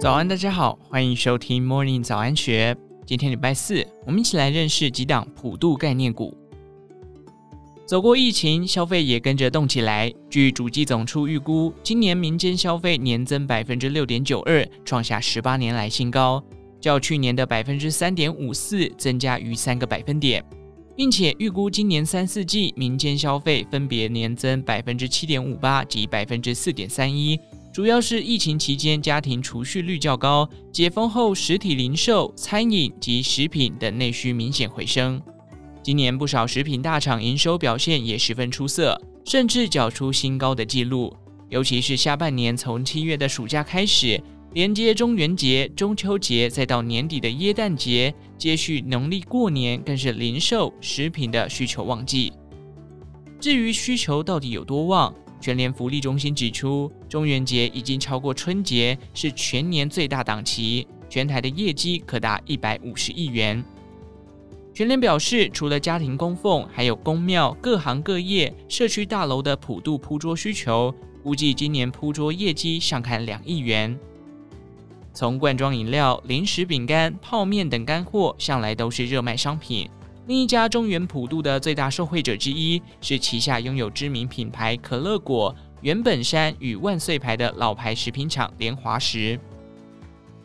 早安，大家好，欢迎收听 Morning 早安学。今天礼拜四，我们一起来认识几档普度概念股。走过疫情，消费也跟着动起来。据主计总处预估，今年民间消费年增百分之六点九二，创下十八年来新高，较去年的百分之三点五四增加逾三个百分点，并且预估今年三四季民间消费分别年增百分之七点五八及百分之四点三一。主要是疫情期间家庭储蓄率较高，解封后实体零售、餐饮及食品等内需明显回升。今年不少食品大厂营收表现也十分出色，甚至缴出新高的纪录。尤其是下半年从七月的暑假开始，连接中元节、中秋节，再到年底的耶诞节，接续农历过年，更是零售、食品的需求旺季。至于需求到底有多旺？全联福利中心指出，中元节已经超过春节，是全年最大档期，全台的业绩可达一百五十亿元。全联表示，除了家庭供奉，还有宫庙、各行各业、社区大楼的普度铺桌需求，估计今年铺桌业绩上看两亿元。从罐装饮料、零食、饼干、泡面等干货，向来都是热卖商品。另一家中原普渡的最大受惠者之一是旗下拥有知名品牌可乐果、原本山与万岁牌的老牌食品厂联华食。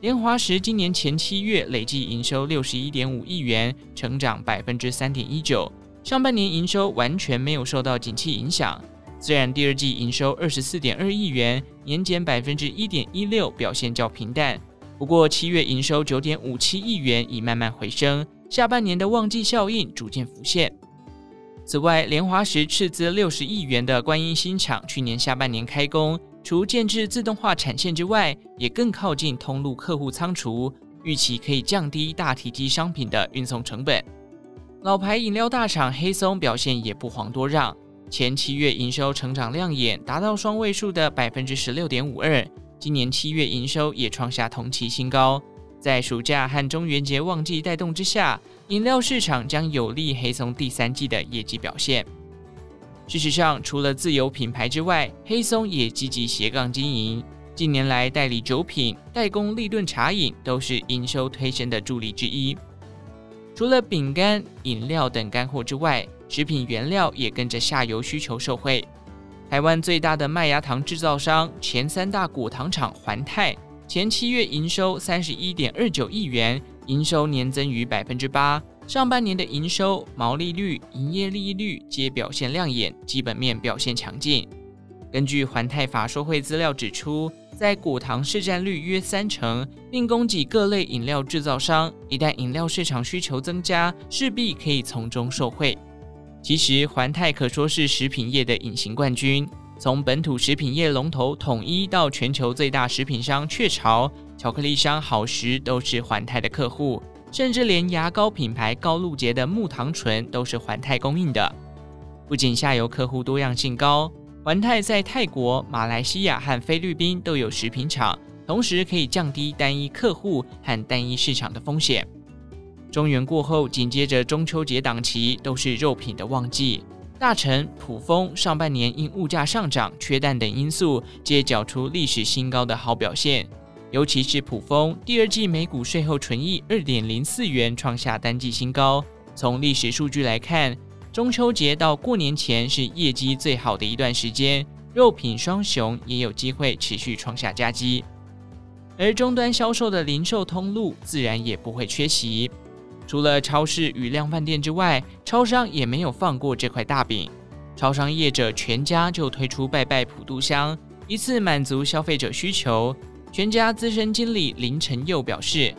联华食今年前七月累计营收六十一点五亿元，成长百分之三点一九。上半年营收完全没有受到景气影响，虽然第二季营收二十四点二亿元，年减百分之一点一六，表现较平淡。不过七月营收九点五七亿元，已慢慢回升。下半年的旺季效应逐渐浮现。此外，联华石斥资六十亿元的观音新厂去年下半年开工，除建置自动化产线之外，也更靠近通路客户仓储，预期可以降低大体积商品的运送成本。老牌饮料大厂黑松表现也不遑多让，前七月营收成长亮眼，达到双位数的百分之十六点五二，今年七月营收也创下同期新高。在暑假和中元节旺季带动之下，饮料市场将有利黑松第三季的业绩表现。事实上，除了自有品牌之外，黑松也积极斜杠经营。近年来，代理酒品、代工立顿茶饮都是营收推升的助力之一。除了饼干、饮料等干货之外，食品原料也跟着下游需求受惠。台湾最大的麦芽糖制造商、前三大果糖厂环泰。前七月营收三十一点二九亿元，营收年增逾百分之八。上半年的营收、毛利率、营业利率皆表现亮眼，基本面表现强劲。根据环泰法说会资料指出，在果糖市占率约三成，并供给各类饮料制造商。一旦饮料市场需求增加，势必可以从中受惠。其实环泰可说是食品业的隐形冠军。从本土食品业龙头统一到全球最大食品商雀巢、巧克力商好时都是环泰的客户，甚至连牙膏品牌高露洁的木糖醇都是环泰供应的。不仅下游客户多样性高，环泰在泰国、马来西亚和菲律宾都有食品厂，同时可以降低单一客户和单一市场的风险。中元过后，紧接着中秋节档期都是肉品的旺季。大成、普丰上半年因物价上涨、缺蛋等因素，皆缴出历史新高的好表现。尤其是普丰，第二季每股税后纯益二点零四元，创下单季新高。从历史数据来看，中秋节到过年前是业绩最好的一段时间，肉品双雄也有机会持续创下佳绩。而终端销售的零售通路自然也不会缺席。除了超市与量贩店之外，超商也没有放过这块大饼。超商业者全家就推出拜拜普渡香，一次满足消费者需求。全家资深经理林晨佑表示，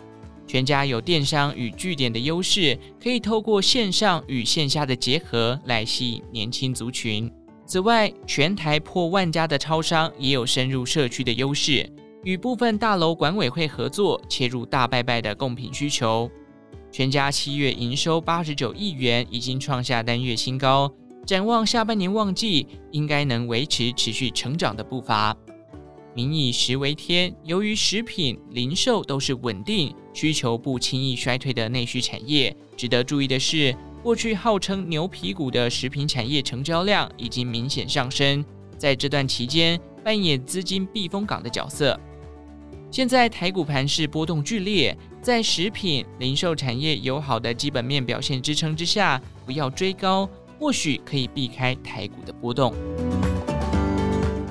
全家有电商与据点的优势，可以透过线上与线下的结合来吸引年轻族群。此外，全台破万家的超商也有深入社区的优势，与部分大楼管委会合作，切入大拜拜的贡品需求。全家七月营收八十九亿元，已经创下单月新高。展望下半年旺季，应该能维持持续成长的步伐。民以食为天，由于食品、零售都是稳定、需求不轻易衰退的内需产业。值得注意的是，过去号称牛皮股的食品产业成交量已经明显上升，在这段期间扮演资金避风港的角色。现在台股盘势波动剧烈，在食品零售产业友好的基本面表现支撑之下，不要追高，或许可以避开台股的波动。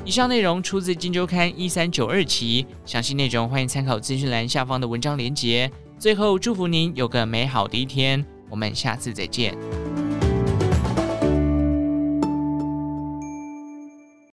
以上内容出自《金周刊》一三九二期，详细内容欢迎参考资讯栏下方的文章连结。最后，祝福您有个美好的一天，我们下次再见。